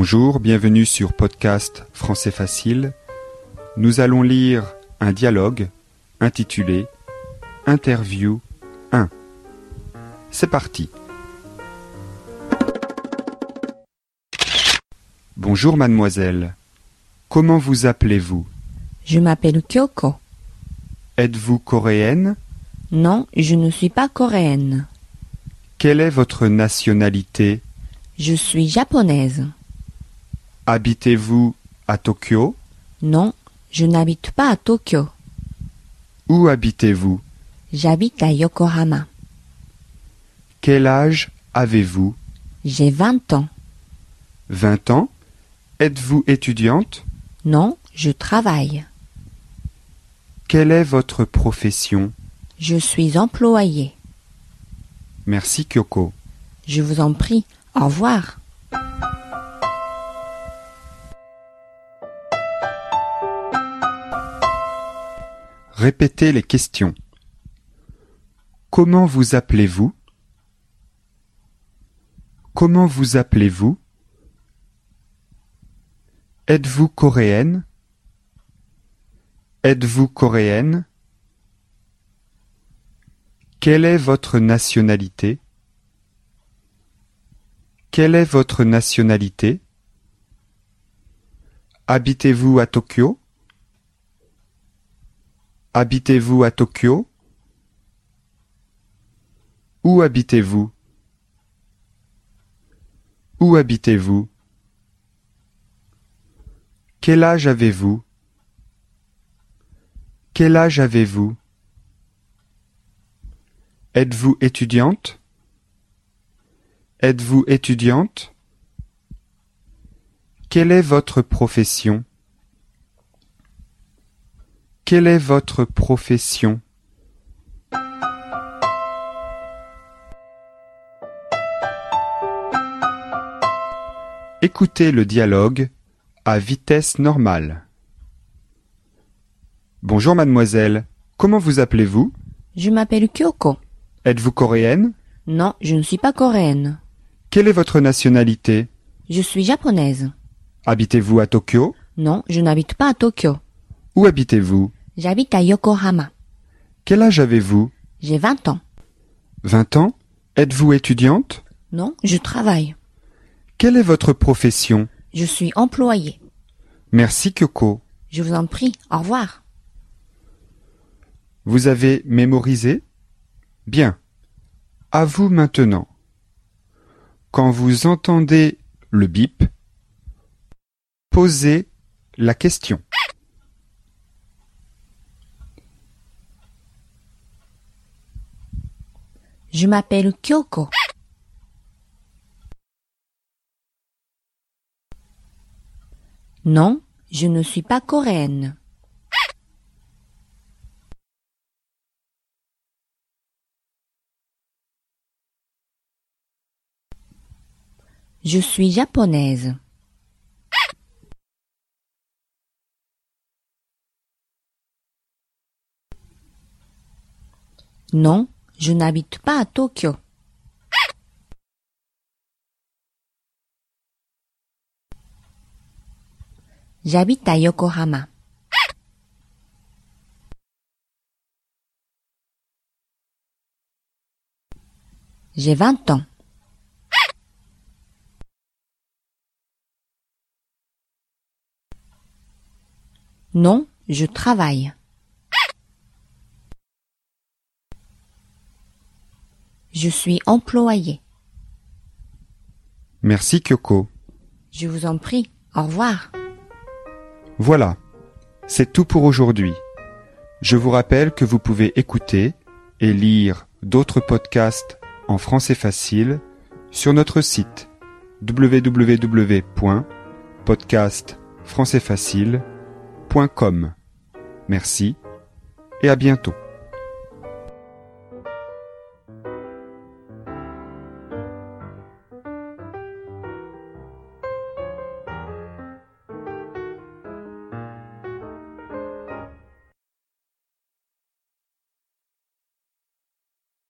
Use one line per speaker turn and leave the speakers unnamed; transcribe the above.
Bonjour, bienvenue sur podcast Français Facile. Nous allons lire un dialogue intitulé Interview 1. C'est parti. Bonjour mademoiselle. Comment vous appelez-vous?
Je m'appelle Kyoko.
Êtes-vous coréenne?
Non, je ne suis pas coréenne.
Quelle est votre nationalité?
Je suis japonaise.
Habitez-vous à Tokyo?
Non, je n'habite pas à Tokyo.
Où habitez-vous?
J'habite à Yokohama.
Quel âge avez-vous?
J'ai 20 ans.
20 ans Êtes-vous étudiante?
Non, je travaille.
Quelle est votre profession?
Je suis employée.
Merci Kyoko.
Je vous en prie. Au revoir.
Répétez les questions. Comment vous appelez-vous? Comment vous appelez-vous? Êtes-vous coréenne? Êtes-vous coréenne? Quelle est votre nationalité? Quelle est votre nationalité? Habitez-vous à Tokyo? Habitez-vous à Tokyo? Où habitez-vous? Où habitez-vous? Quel âge avez-vous? Quel âge avez-vous? Êtes-vous étudiante? Êtes-vous étudiante? Quelle est votre profession? Quelle est votre profession? Écoutez le dialogue à vitesse normale. Bonjour mademoiselle, comment vous appelez-vous?
Je m'appelle Kyoko.
Êtes-vous coréenne?
Non, je ne suis pas coréenne.
Quelle est votre nationalité?
Je suis japonaise.
Habitez-vous à Tokyo?
Non, je n'habite pas à Tokyo.
Où habitez-vous?
J'habite à Yokohama.
Quel âge avez-vous?
J'ai 20 ans.
20 ans? Êtes-vous étudiante?
Non, je travaille.
Quelle est votre profession?
Je suis employée.
Merci Kyoko.
Je vous en prie. Au revoir.
Vous avez mémorisé? Bien. À vous maintenant. Quand vous entendez le bip, posez la question.
Je m'appelle Kyoko. Non, je ne suis pas coréenne. Je suis japonaise. Non, je n'habite pas à Tokyo. J'habite à Yokohama. J'ai 20 ans. Non, je travaille. Je suis employée.
Merci Kyoko.
Je vous en prie. Au revoir.
Voilà, c'est tout pour aujourd'hui. Je vous rappelle que vous pouvez écouter et lire d'autres podcasts en français facile sur notre site www.podcastfrançaisfacile.com. Merci et à bientôt.